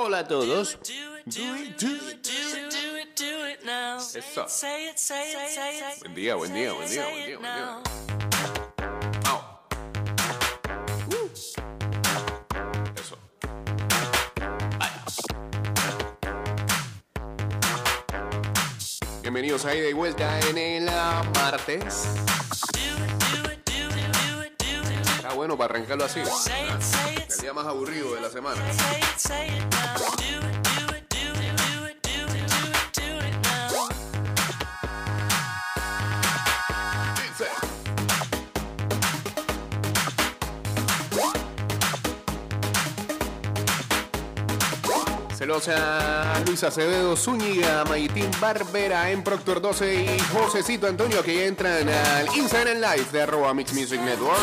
Hola a todos. Do it, do it, do it, do it, do it now. Eso. Say it, say it, say it. Buen día, buen día, buen día, buen día, buen día. Uh. Eso. Ay. Bienvenidos a Ida y Vuelta en el ah, martes. Está bueno para arrancarlo así. El día más aburrido de la semana. say it, say it now. Do it, do it, do it, do it, do it, do it, do it now. Dice. Saludos a Luis Acevedo Zúñiga, Maitín Barbera en Proctor 12 y Josecito Antonio que ya entran al Instagram Live de arroba Mix Music Network.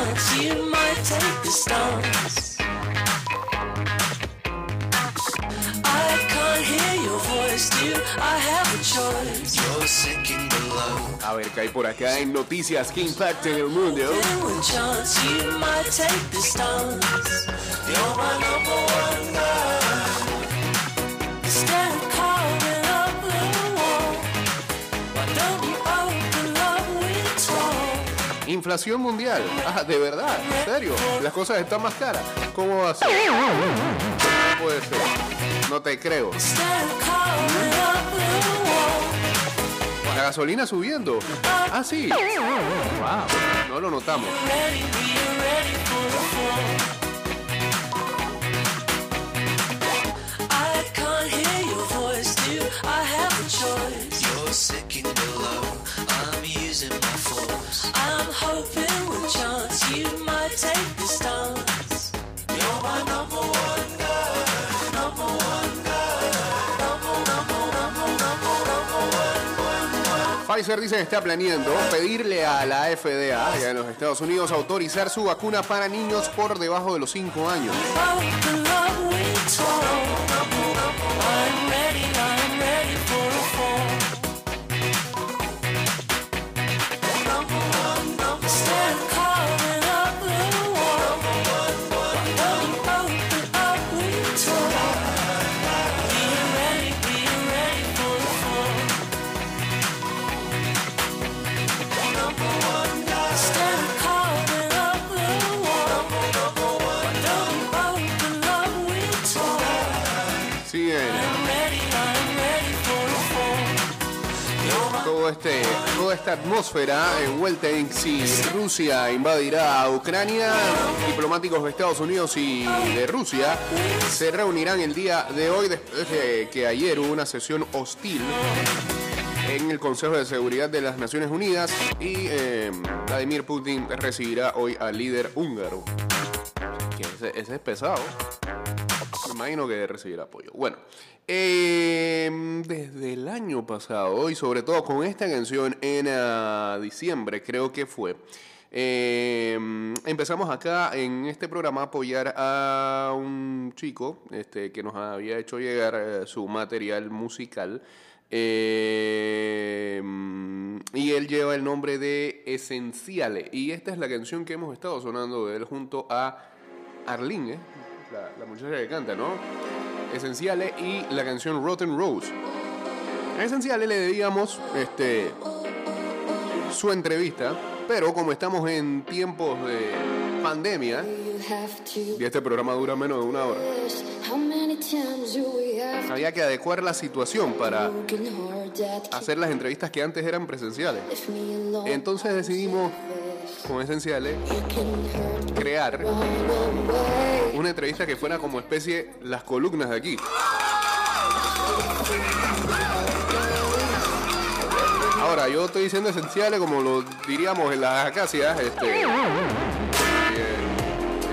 Chance you might take the stance. I can't hear your voice, do I have a choice? You're sinking below. A ver qué hay por acá en noticias que impacten el mundo. Chance you might take the stance. You're my number one Inflación mundial. Ah, de verdad, en serio. Las cosas están más caras. ¿Cómo va a ser? No puede ser. No te creo. The La gasolina subiendo. Ah, sí. Wow. No lo notamos. the. I can't hear your voice, do I have a choice? You're sinking below. I'm Pfizer dice que está planeando pedirle a la FDA allá en los Estados Unidos autorizar su vacuna para niños por debajo de los 5 años. Atmósfera envuelta en si Rusia invadirá a Ucrania. Diplomáticos de Estados Unidos y de Rusia se reunirán el día de hoy después de que ayer hubo una sesión hostil en el Consejo de Seguridad de las Naciones Unidas y eh, Vladimir Putin recibirá hoy al líder húngaro. Ese es pesado. Imagino que recibirá apoyo. Bueno, eh, desde el año pasado y sobre todo con esta canción en ah, diciembre, creo que fue. eh, empezamos acá en este programa a apoyar a un chico este, que nos había hecho llegar eh, su material musical. eh, y él lleva el nombre de Esenciales. Y esta es la canción que hemos estado sonando de él junto a Arlene. La, muchacha que canta, ¿no? Esenciales y la canción Rotten Rose. A Esenciales le debíamos este, su entrevista, pero como estamos en tiempos de pandemia y este programa dura menos de una hora, había que adecuar la situación para hacer las entrevistas que antes eran presenciales. Entonces decidimos, con Esenciales, crear una entrevista que fuera como especie las columnas de aquí. Ahora, yo estoy diciendo esenciales como lo diríamos en las acacias. Este, eh,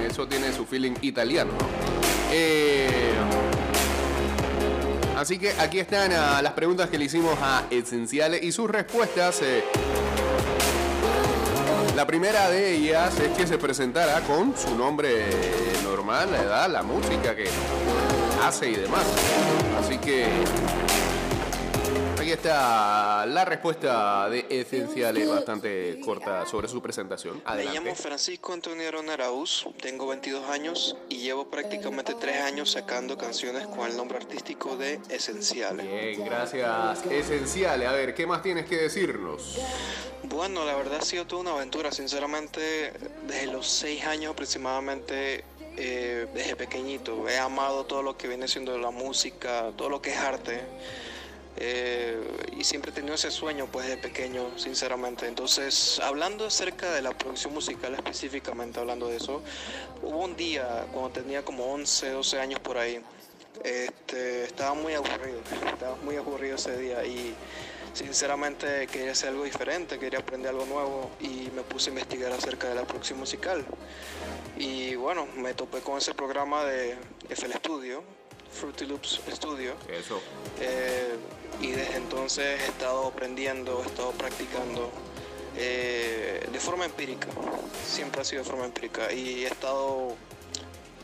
eso tiene su feeling italiano, ¿no? Eh, así que aquí están ah, las preguntas que le hicimos a Esenciales y sus respuestas. eh. La primera de ellas es que se presentara con su nombre normal, la edad, la música que hace y demás. Así que Aquí está la respuesta de Esenciales, bastante corta sobre su presentación. Me Adelante. llamo Francisco Antonio Arón Araúz, tengo 22 años y llevo prácticamente 3 años sacando canciones con el nombre artístico de Esenciales. Bien, gracias. Esenciales. A ver, ¿qué más tienes que decirnos? Bueno, la verdad ha sido toda una aventura, sinceramente, desde los 6 años aproximadamente, eh, desde pequeñito, he amado todo lo que viene siendo la música, todo lo que es arte. Eh, y siempre he tenido ese sueño pues de pequeño, sinceramente. Entonces, hablando acerca de la producción musical específicamente, hablando de eso, hubo un día cuando tenía como 11, 12 años por ahí, este, estaba muy aburrido, estaba muy aburrido ese día y sinceramente quería hacer algo diferente, quería aprender algo nuevo y me puse a investigar acerca de la producción musical. Y bueno, me topé con ese programa de FL Studio, Fruity Loops Studio, Eso. eh, y desde entonces he estado aprendiendo, he estado practicando eh, de forma empírica, siempre ha sido de forma empírica y he estado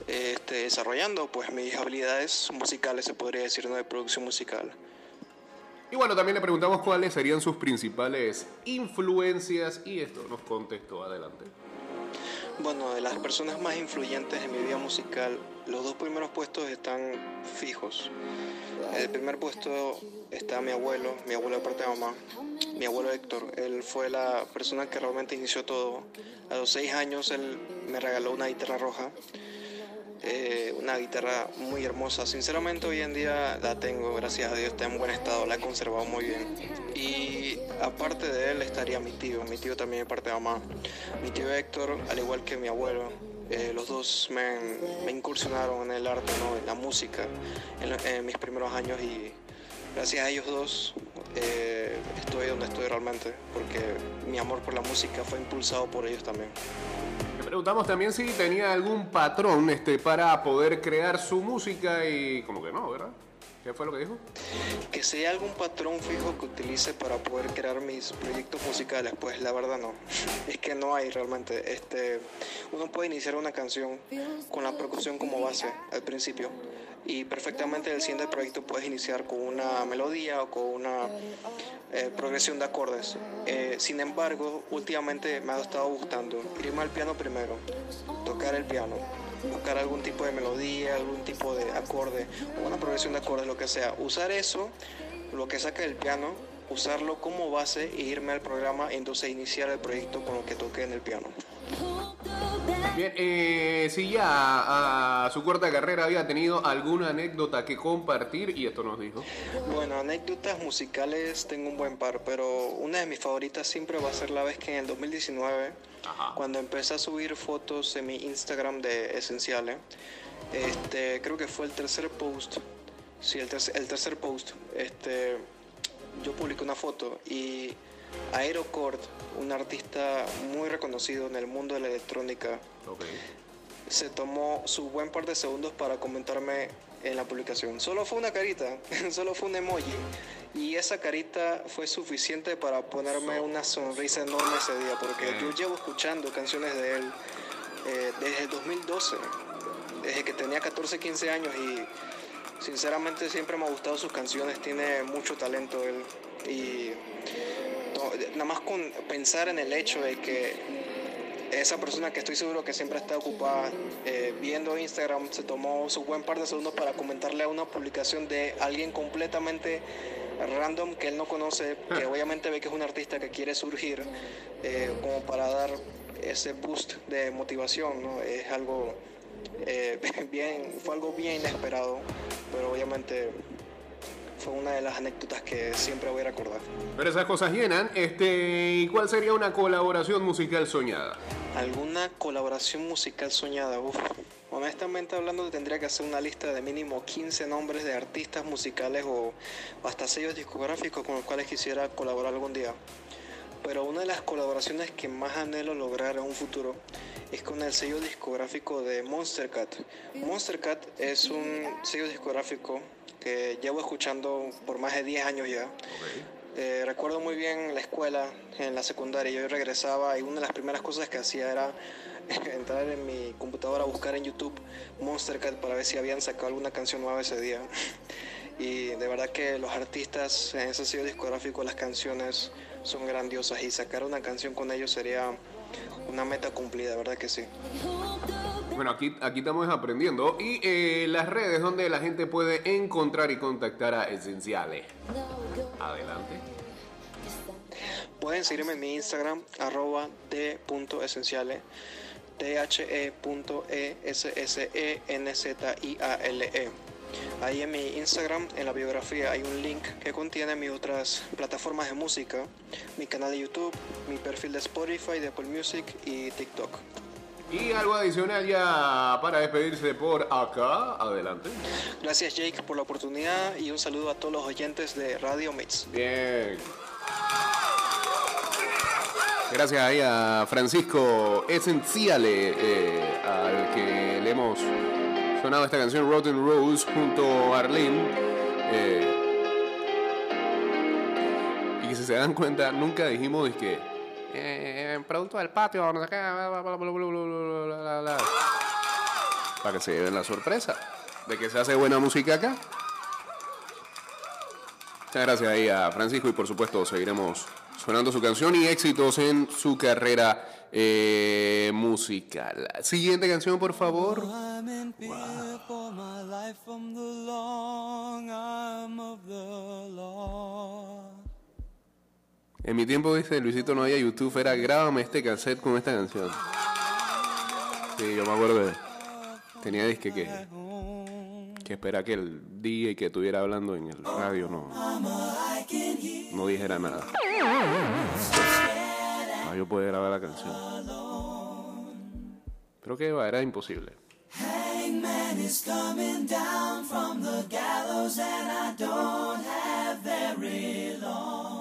eh, este, desarrollando pues mis habilidades musicales, se podría decir, ¿no? de producción musical. Y bueno, también le preguntamos cuáles serían sus principales influencias y esto nos contestó. Adelante. Bueno, de las personas más influyentes en mi vida musical, los dos primeros puestos están fijos. El primer puesto está mi abuelo, mi abuelo de parte de mamá, mi abuelo Héctor. Él fue la persona que realmente inició todo. A los seis años él me regaló una guitarra roja, eh, una guitarra muy hermosa. Sinceramente hoy en día la tengo, gracias a Dios, está en buen estado, la he conservado muy bien. Y aparte de él estaría mi tío, mi tío también de parte de mamá. Mi tío Héctor, al igual que mi abuelo, eh, los me, me incursionaron en el arte, ¿no? en la música, en, en mis primeros años y gracias a ellos dos eh, estoy donde estoy realmente, porque mi amor por la música fue impulsado por ellos también. Le preguntamos también si tenía algún patrón este, para poder crear su música y como que no, ¿verdad? ¿Qué fue lo que dijo? Que sea algún patrón fijo que utilice para poder crear mis proyectos musicales, pues la verdad no. Es que no hay realmente. Este, uno puede iniciar una canción con la percusión como base al principio y perfectamente el siguiente proyecto puedes iniciar con una melodía o con una eh, progresión de acordes. Eh, sin embargo, últimamente me ha estado gustando irme al piano primero, tocar el piano, buscar algún tipo de melodía, algún tipo de acorde una progresión de acordes, lo que sea. Usar eso, lo que saca del piano, usarlo como base e irme al programa entonces iniciar el proyecto con lo que toqué en el piano. Bien, eh, si ya a su corta carrera había tenido alguna anécdota que compartir y esto nos dijo. Bueno, anécdotas musicales tengo un buen par, pero una de mis favoritas siempre va a ser la vez que en el 2019, Ajá. cuando empecé a subir fotos en mi Instagram de Esenciales, este, creo que fue el tercer post, sí, el, tercer- el tercer post, este, yo publiqué una foto y Aerocord, un artista muy reconocido en el mundo de la electrónica, se tomó su buen par de segundos para comentarme en la publicación. Solo fue una carita, solo fue un emoji. Y esa carita fue suficiente para ponerme una sonrisa enorme ese día, porque yo llevo escuchando canciones de él eh, desde el 2012, desde que tenía 14, 15 años y sinceramente siempre me ha gustado sus canciones, tiene mucho talento él. Y no, nada más con pensar en el hecho de que esa persona que estoy seguro que siempre está ocupada eh, viendo Instagram se tomó su buen par de segundos para comentarle a una publicación de alguien completamente random que él no conoce, que obviamente ve que es un artista que quiere surgir, eh, como para dar ese boost de motivación, ¿no? Es algo eh, bien, fue algo bien inesperado, pero obviamente fue una de las anécdotas que siempre voy a recordar. Pero esas cosas llenan. Este, ¿y cuál sería una colaboración musical soñada? ¿Alguna colaboración musical soñada? Uf, Honestamente hablando, tendría que hacer una lista de mínimo 15 nombres de artistas musicales o hasta sellos discográficos con los cuales quisiera colaborar algún día. Pero una de las colaboraciones que más anhelo lograr en un futuro es con el sello discográfico de Monster Cat. Monster Cat es un sello discográfico que llevo escuchando por más de 10 años ya. Eh, recuerdo muy bien la escuela, en la secundaria, yo regresaba y una de las primeras cosas que hacía era entrar en mi computadora a buscar en YouTube Monster Cat para ver si habían sacado alguna canción nueva ese día. Y de verdad que los artistas en ese sello discográfico, las canciones son grandiosas y sacar una canción con ellos sería una meta cumplida, verdad que sí. Bueno, aquí, aquí estamos aprendiendo. Y eh, las redes donde la gente puede encontrar y contactar a Esenciales. Adelante. Pueden seguirme en mi Instagram, arroba d.esenciales, T-H-E.E-S-S-E-N-Z-I-A-L-E. Ahí en mi Instagram, en la biografía, hay un link que contiene mis otras plataformas de música, mi canal de YouTube, mi perfil de Spotify, de Apple Music y TikTok. Y algo adicional ya para despedirse por acá. Adelante. Gracias Jake por la oportunidad y un saludo a todos los oyentes de Radio Mix. Bien. Gracias ahí a Francisco Esenciale, eh, al que le hemos sonado esta canción Rotten Rose junto a Arlene. eh, y que si se dan cuenta, nunca dijimos que eh, producto del patio, no sé qué, para que se lleven la sorpresa de que se hace buena música acá. Muchas gracias ahí a Francisco y por supuesto seguiremos sonando su canción y éxitos en su carrera musical. Siguiente canción, por favor. Wow. En mi tiempo, dice Luisito, no había YouTube, era grábame este cassette con esta canción. Sí, yo me acuerdo de... Tenía disque que... Que espera que el día y que estuviera hablando en el radio no... No dijera nada. Para yo poder grabar la canción. Pero que va, era imposible. Hangman is coming down from the gallows and I don't have very long.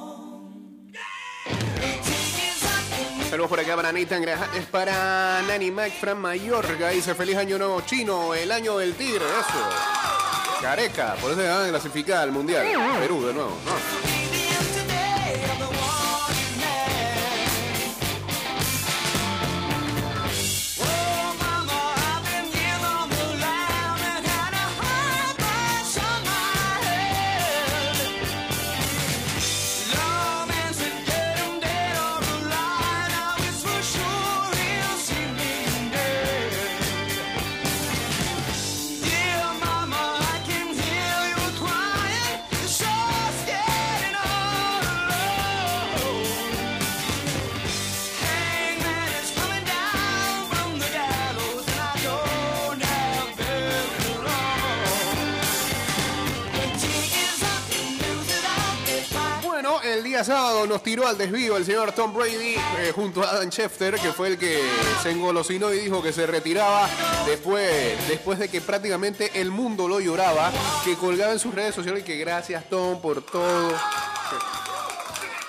Saludos por acá para Nathan Graham. Es para Nani Mac Fran Mayorga. Dice feliz año nuevo chino, el año del tigre. Careca, por eso se van a clasificar al mundial. Perú de nuevo, ¿no? Nos tiró al desvío el señor Tom Brady eh, junto a Adam Schefter, que fue el que se engolosinó y dijo que se retiraba después, después de que prácticamente el mundo lo lloraba, que colgaba en sus redes sociales y que gracias Tom por todo.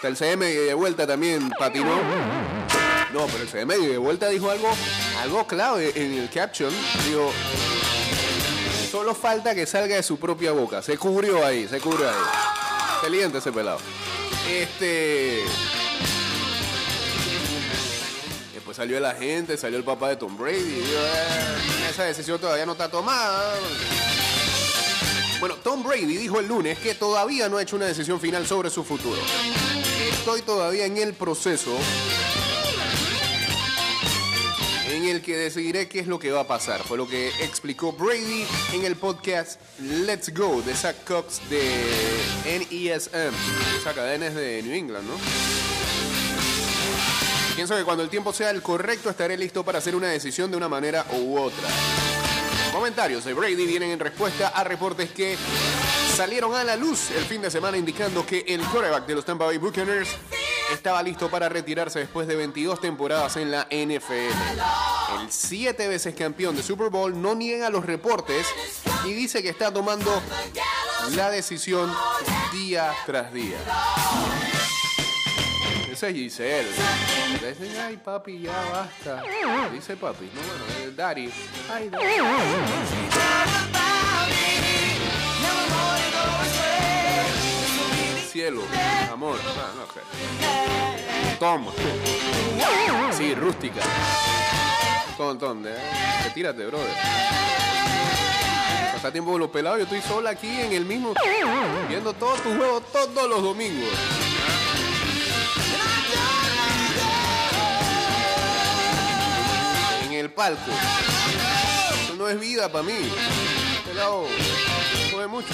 El CM de vuelta también patinó. No, pero el CM de vuelta dijo algo, algo clave en el caption. Digo, solo falta que salga de su propia boca. Se cubrió ahí, se cubrió ahí. Excelente ese pelado. Este. Después salió la gente, salió el papá de Tom Brady. "Eh, esa decisión todavía no está tomada. Bueno, Tom Brady dijo el lunes que todavía no ha hecho una decisión final sobre su futuro. Estoy todavía en el proceso en el que decidiré qué es lo que va a pasar. Fue lo que explicó Brady en el podcast Let's Go de Zach Cox de NESM. Esa cadena es de New England, ¿no? Pienso que cuando el tiempo sea el correcto estaré listo para hacer una decisión de una manera u otra. Comentarios de Brady vienen en respuesta a reportes que salieron a la luz el fin de semana indicando que el quarterback de los Tampa Bay Buccaneers estaba listo para retirarse después de 22 temporadas en la NFL. El siete veces campeón de Super Bowl no niega los reportes y dice que está tomando la decisión día tras día. Ese es Giselle. Dice, ay papi, ya basta. Dice papi, no bueno, daddy. Ay, daddy. Cielo, amor, ah, no sé. Toma. Sí, rústica. Ton, ton, eh. Retírate, brother. Pasa tiempo con los pelados, yo estoy sola aquí en el mismo. Viendo todos tus juegos todos los domingos. En el palco. Eso no es vida para mí. Pelado, juega mucho.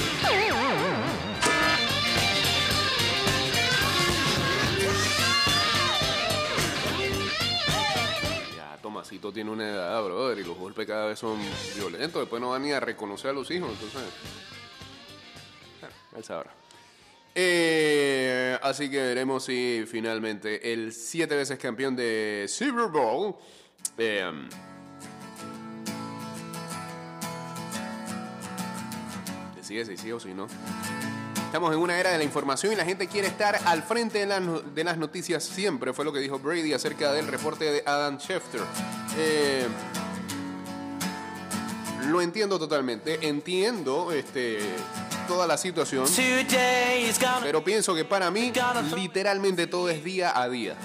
Tiene una edad, brother, y los golpes cada vez son violentos. Después no van ni a reconocer a los hijos, entonces. Bueno, él sabrá. Eh, así que veremos si finalmente el siete veces campeón de Super Bowl. eh, si sí o si no. Estamos en una era de la información y la gente quiere estar al frente de, las no- de las noticias siempre. Fue lo que dijo Brady acerca del reporte de Adam Schefter. Eh, lo entiendo totalmente. Entiendo este, toda la situación. Pero pienso que para mí, literalmente todo es día a día.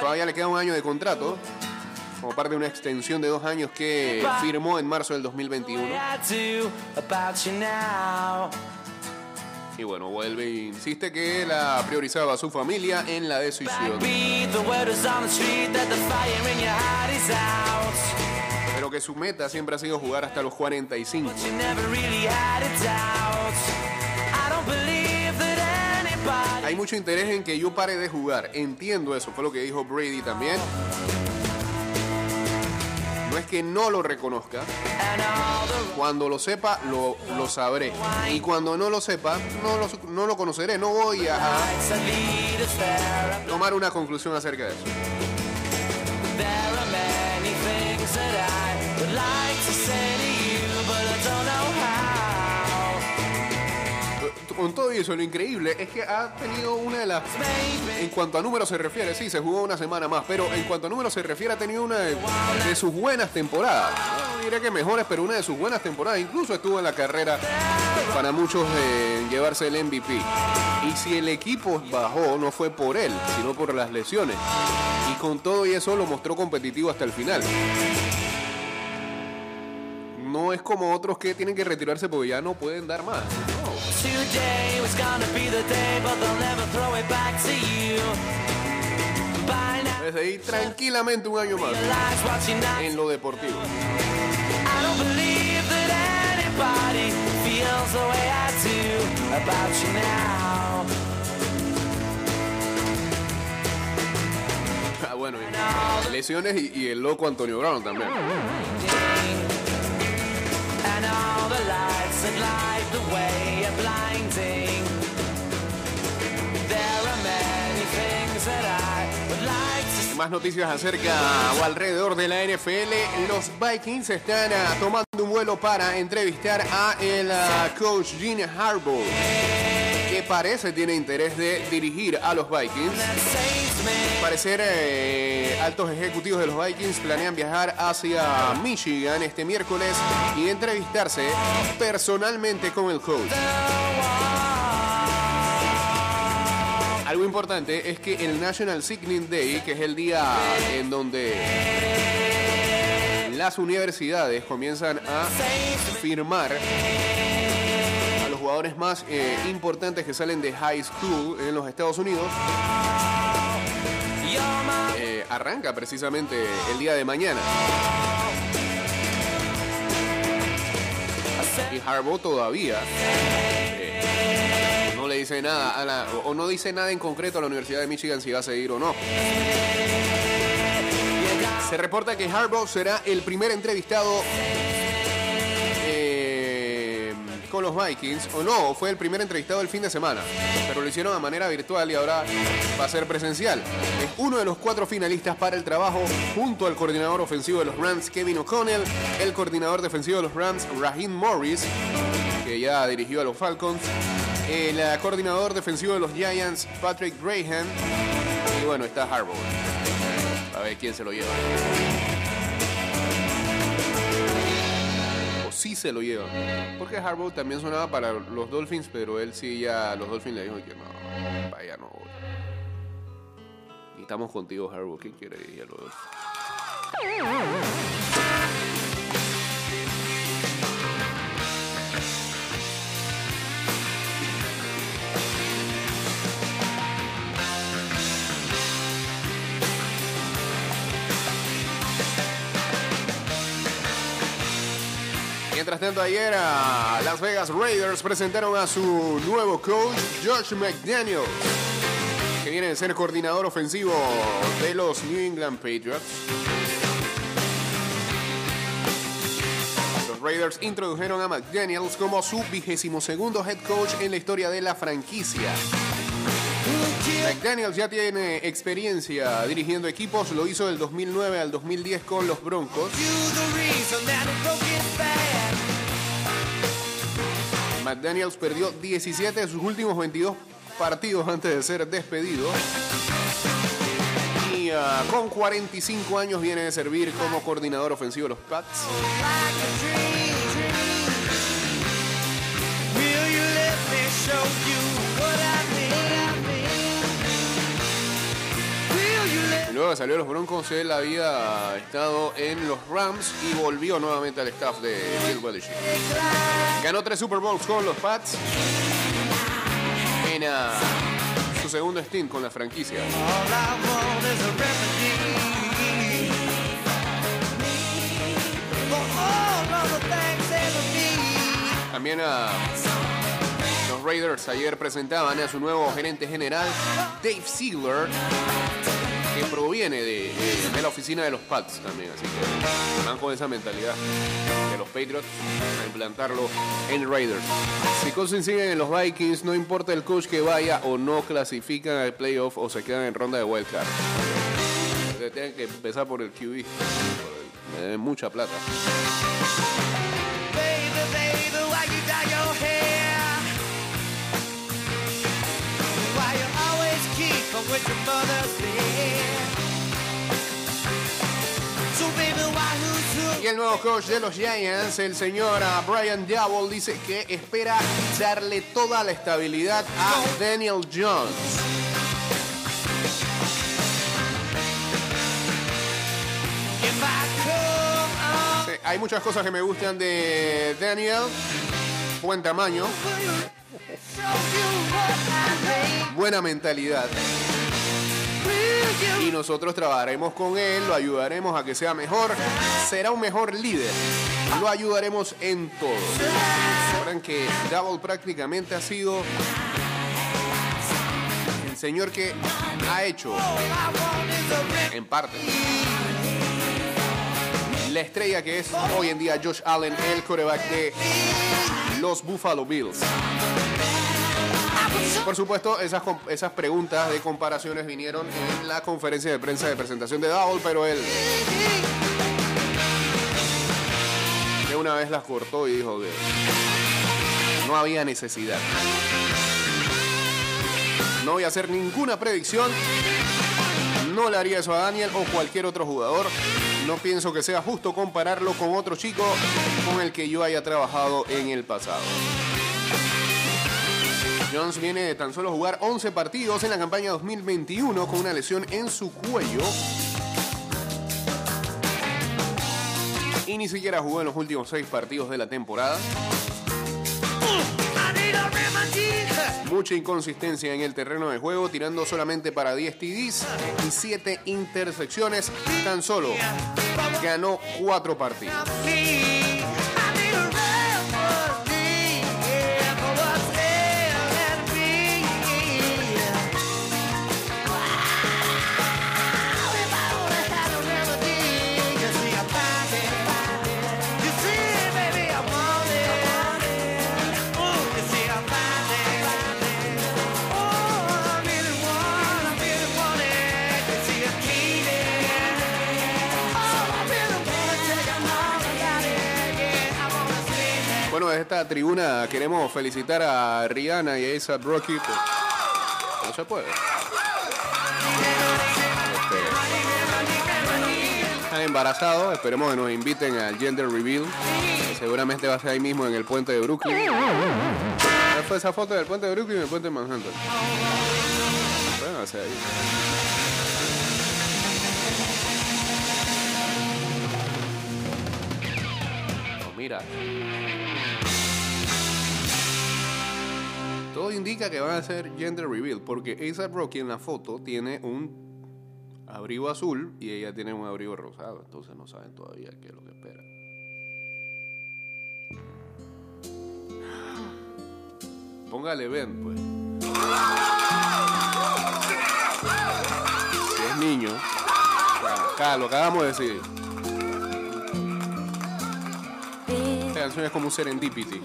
Todavía le queda un año de contrato, como parte de una extensión de dos años que firmó en marzo del 2021. I do about you now. Y bueno, vuelve e insiste que él ha priorizado a su familia en la decisión. Pero que su meta siempre ha sido jugar hasta los 45. You never really had a doubt. I don't believe that anybody. Hay mucho interés en que yo pare de jugar. Entiendo eso, fue lo que dijo Brady también. Es que no lo reconozca. Cuando lo sepa, lo, lo sabré. Y cuando no lo sepa, no lo, no lo conoceré. No voy a, tomar una conclusión acerca de eso. Con todo eso, lo increíble es que ha tenido una de las... En cuanto a números se refiere, sí, se jugó una semana más, pero en cuanto a números se refiere, ha tenido una de, de sus buenas temporadas. No diré que mejores, pero una de sus buenas temporadas. Incluso estuvo en la carrera para muchos de llevarse el MVP. Y si el equipo bajó, no fue por él, sino por las lesiones. Y con todo y eso lo mostró competitivo hasta el final. No es como otros que tienen que retirarse porque ya no pueden dar más. Today was gonna be the day, but they'll never throw it back to you. By now, Puedes seguir tranquilamente un año más en lo deportivo. I don't believe that anybody feels the way I do about you now. Ah, bueno, y lesiones y, y el loco Antonio Brown también. And all the lights that light the way are blinding. There are many things that I would like to Más noticias acerca o alrededor de la NFL. Los Vikings están ah, tomando un vuelo para entrevistar a el ah, coach Gene Harbaugh, que parece tiene interés de dirigir a los Vikings. Parecer, eh, altos ejecutivos de los Vikings planean viajar hacia Michigan este miércoles y entrevistarse personalmente con el coach. Algo importante es que el National Signing Day, que es el día en donde las universidades comienzan a firmar a los jugadores más eh, importantes que salen de high school en los Estados Unidos, arranca precisamente el día de mañana. Y Harbaugh todavía eh, no le dice nada a la- o no dice nada en concreto a la Universidad de Michigan si va a seguir o no. Se reporta que Harbaugh será el primer entrevistado con los Vikings, o no, fue el primer entrevistado del fin de semana, pero lo hicieron de manera virtual y ahora va a ser presencial. Es uno de los cuatro finalistas para el trabajo junto al coordinador ofensivo de los Rams, Kevin O'Connell, el coordinador defensivo de los Rams, Raheem Morris, que ya dirigió a los Falcons, el eh, coordinador defensivo de los Giants, Patrick Graham, y bueno, está Harbaugh. A ver quién se lo lleva. Sí se lo lleva. Porque Harbaugh también sonaba para los Dolphins, pero él sí ya los Dolphins le dijo que no, para allá no voy. Y estamos contigo, Harbaugh. ¿Quién quiere ir a los Dolphins? Mientras tanto, ayer a Las Vegas Raiders presentaron a su nuevo coach, Josh McDaniels, que viene de ser coordinador ofensivo de los New England Patriots. Los Raiders introdujeron a McDaniels como su vigésimo segundo head coach en la historia de la franquicia. McDaniels ya tiene experiencia dirigiendo equipos, lo hizo del 2009 al 2010 con los Broncos. McDaniels perdió 17 de sus últimos 22 partidos antes de ser despedido. Y ah, con 45 años viene de servir como coordinador ofensivo de los Pats. Y luego salió los Broncos, él había estado en los Rams y volvió nuevamente al staff de Bill Belichick. Ganó tres Super Bowls con los Pats en ah, su segundo stint con la franquicia. También a los Raiders ayer presentaban a su nuevo gerente general, Dave Ziegler, que proviene de, de- la oficina de los Pats también. Así que van con esa mentalidad de los Patriots a implantarlo en Raiders. Si Cousins siguen en los Vikings, no importa el coach que vaya o no clasifican al playoff o se quedan en ronda de wildcard. Tienen que empezar por el QB. Me deben mucha plata. Y el nuevo coach de los Giants, el señor ah, Brian Dowell, dice que espera darle toda la estabilidad a Daniel Jones. Hay muchas cosas que me gustan de Daniel. Buen tamaño, buena mentalidad. Y nosotros trabajaremos con él, lo ayudaremos a que sea mejor, será un mejor líder. Lo ayudaremos en todo. Sabrán que Double prácticamente ha sido el señor que ha hecho, en parte, la estrella que es hoy en día Josh Allen, el coreback de los Buffalo Bills. Por supuesto, esas, esas preguntas de comparaciones vinieron en la conferencia de prensa de presentación de Dowell, pero él de una vez las cortó y dijo que no había necesidad. No voy a hacer ninguna predicción. No le haría eso a Daniel o cualquier otro jugador. No pienso que sea justo compararlo con otro chico con el que yo haya trabajado en el pasado. Jones viene de tan solo jugar 11 partidos en la campaña 2021 con una lesión en su cuello. Y ni siquiera jugó en los últimos 6 partidos de la temporada. Mucha inconsistencia en el terreno de juego, tirando solamente para 10 TDs y 7 intersecciones. Tan solo ganó 4 partidos. Esta tribuna queremos felicitar a Rihanna y a Asa Rocky, pues, no se puede. Este, están embarazados, esperemos que nos inviten al Gender Reveal, seguramente va a ser ahí mismo en el puente de Brooklyn. ¿Cuál fue esa foto del puente de Brooklyn y el puente de Manhattan? Bueno, o sea, ahí. No, mira. Todo indica que van a hacer gender reveal porque A$AP Rocky en la foto tiene un abrigo azul y ella tiene un abrigo rosado, entonces no saben todavía qué es lo que espera. Póngale Ben, pues. Si es niño, acá lo acabamos de decir. Esta canción es como un serendipity.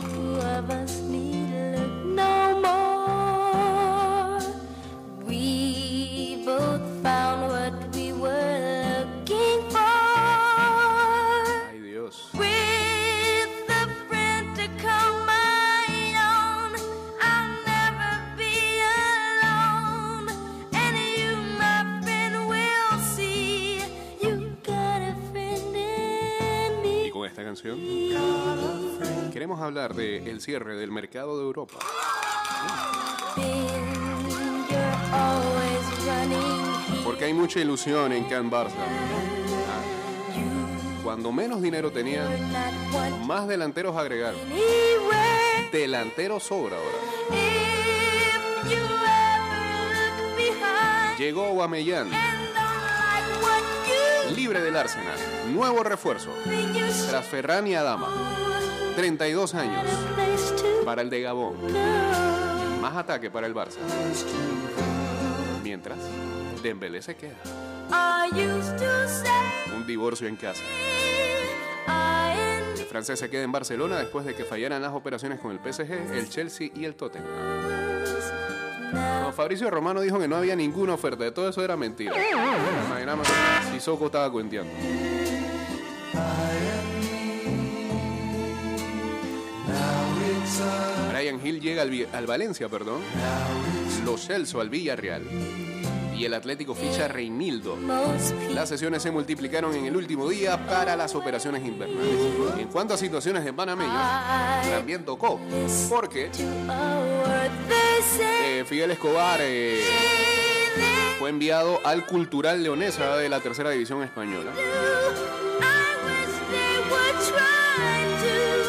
Queremos hablar del cierre del mercado de Europa. Porque hay mucha ilusión en Can Barça. Ah. Cuando menos dinero tenía, más delanteros agregaron. Delantero sobra ahora. Llegó Guamellán, del Arsenal. Nuevo refuerzo. Tras Ferran y Adama. 32 años para el de Gabón. Más ataque para el Barça. Mientras, Dembélé se queda. Un divorcio en casa. El francés se queda en Barcelona después de que fallaran las operaciones con el PSG, el Chelsea y el Tottenham. No, Fabricio Romano dijo que no había ninguna oferta, de todo eso era mentira. Imaginamos si Soco estaba cuenteando. Brian Hill llega al, Valencia, perdón. Los Celso al Villarreal. Y el Atlético ficha Reinildo. Las sesiones se multiplicaron en el último día para las operaciones invernales. En cuanto a situaciones de panameños, también tocó. Porque eh, Fidel Escobar eh, fue enviado al Cultural Leonesa de la tercera división española.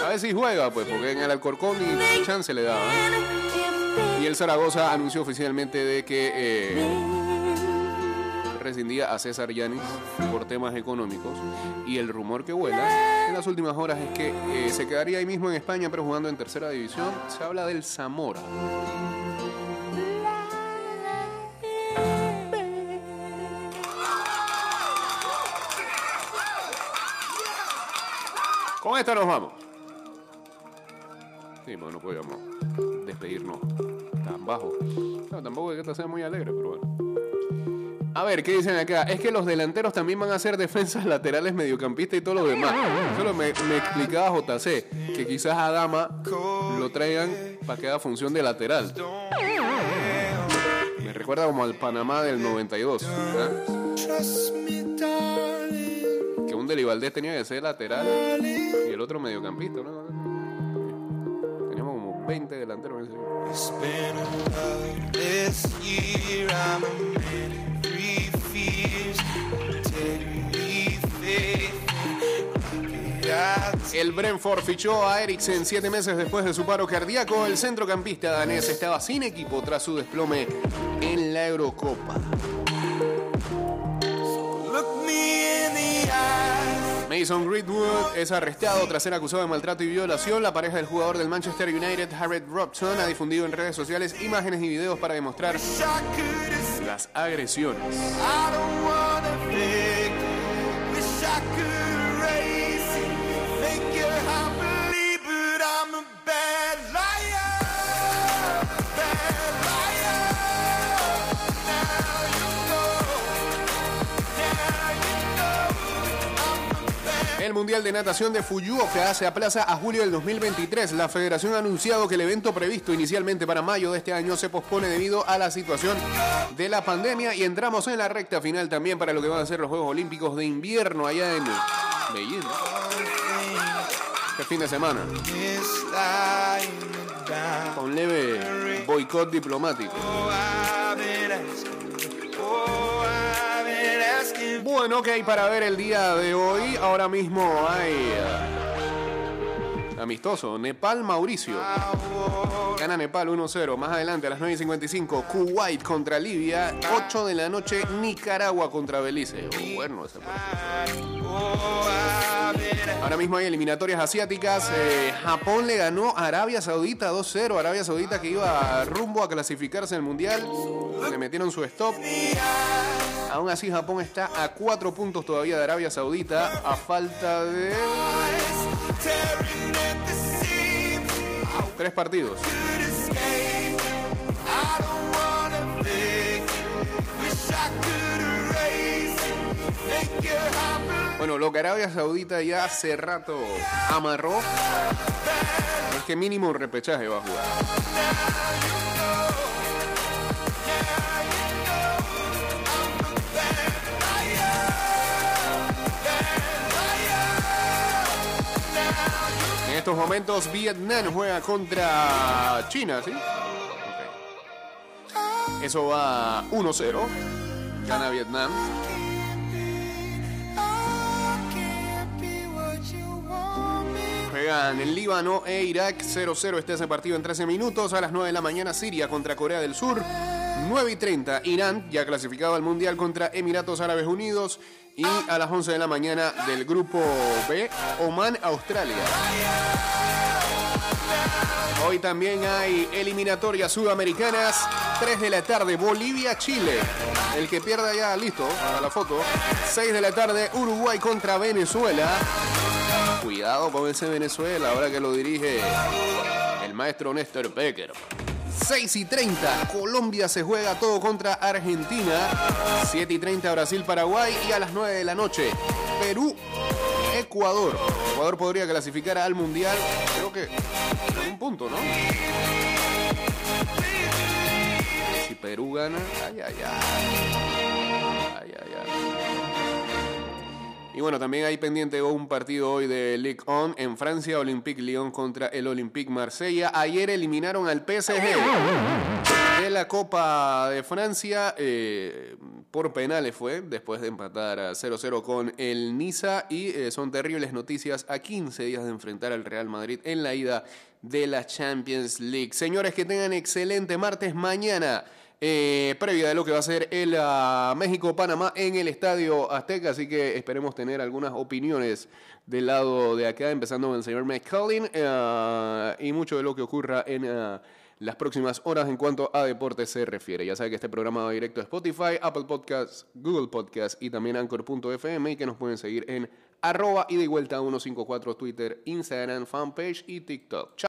A ver si juega, pues, porque en el Alcorcón ni chance le daba. Y el Zaragoza anunció oficialmente de que eh, rescindía a César Yanis por temas económicos. Y el rumor que vuela en las últimas horas es que eh, se quedaría ahí mismo en España, pero jugando en tercera división. Se habla del Zamora. Con esto nos vamos. Sí, no podíamos despedirnos tan bajo. No, tampoco es que esta sea muy alegre, pero bueno. A ver, ¿qué dicen acá? Es que los delanteros también van a ser defensas laterales, mediocampistas y todo lo demás. Solo me, me explicaba JC que quizás a Dama lo traigan para que haga función de lateral. Me recuerda como al Panamá del 92. ¿verdad? Que un Deli Valdés tenía que ser lateral y el otro mediocampista. ¿no? Teníamos como 20 delanteros en ese El Brentford fichó a Eriksen siete meses después de su paro cardíaco. El centrocampista danés estaba sin equipo tras su desplome en la Eurocopa. Mason Greenwood es arrestado tras ser acusado de maltrato y violación. La pareja del jugador del Manchester United, Harriet Robson, ha difundido en redes sociales imágenes y videos para demostrar las agresiones. El Mundial de Natación de Fukuoka se aplaza a julio del 2023. La federación ha anunciado que el evento previsto inicialmente para mayo de este año se pospone debido a la situación de la pandemia y entramos en la recta final también para lo que van a ser los Juegos Olímpicos de invierno allá en Beijing. Este fin de semana. Con leve boicot diplomático. Bueno, ok, para ver el día de hoy, ahora mismo hay eh, amistoso, Nepal Mauricio. Gana Nepal 1-0. Más adelante a las 9.55, Kuwait contra Libia. 8 de la noche, Nicaragua contra Belice. Bueno ese. Ahora mismo hay eliminatorias asiáticas. Eh, Japón le ganó a Arabia Saudita 2-0. Arabia Saudita que iba rumbo a clasificarse en el Mundial. Le metieron su stop. Aún así, Japón está a cuatro puntos todavía de Arabia Saudita. A falta de tres partidos. Bueno, lo que Arabia Saudita ya hace rato amarró es que mínimo un repechaje va a jugar. En estos momentos Vietnam juega contra China, ¿sí? Ok. Eso va 1-0. Gana Vietnam. Juegan Líbano e Irak 0-0. Este es el partido en 13 minutos. A las 9 de la mañana Siria contra Corea del Sur. 9 y 30 Irán, ya clasificado al Mundial contra Emiratos Árabes Unidos. Y a las 11 de la mañana del grupo B, Oman, Australia. Hoy también hay eliminatorias sudamericanas. 3 de la tarde, Bolivia, Chile. El que pierda ya, listo, para la foto. 6 de la tarde, Uruguay contra Venezuela. Cuidado con ese Venezuela, ahora que lo dirige el maestro Néstor Becker. 6 y 30, Colombia se juega todo contra Argentina. 7 y 30, Brasil, Paraguay. Y a las 9 de la noche, Perú, Ecuador. Ecuador podría clasificar al Mundial, creo que con un punto, ¿no? Si Perú gana, ay, ay, ay. Ay, ay, ay. Y bueno, también hay pendiente un partido hoy de Ligue 1 en Francia, Olympique Lyon contra el Olympique Marsella. Ayer eliminaron al PSG de la Copa de Francia eh, por penales fue, después de empatar a 0-0 con el Niza. Y eh, son terribles noticias a 15 días de enfrentar al Real Madrid en la ida de la Champions League. Señores, que tengan excelente martes mañana eh, previa de lo que va a ser el ah, México-Panamá en el Estadio Azteca, así que esperemos tener algunas opiniones del lado de acá, empezando con el señor McCullin eh, y mucho de lo que ocurra en ah, las próximas horas en cuanto a deportes se refiere. Ya sabe que este programa va directo a Spotify, Apple Podcasts, Google Podcasts y también Anchor.fm y que nos pueden seguir en arroba y de vuelta 154 Twitter, Instagram, fanpage y TikTok. Chao.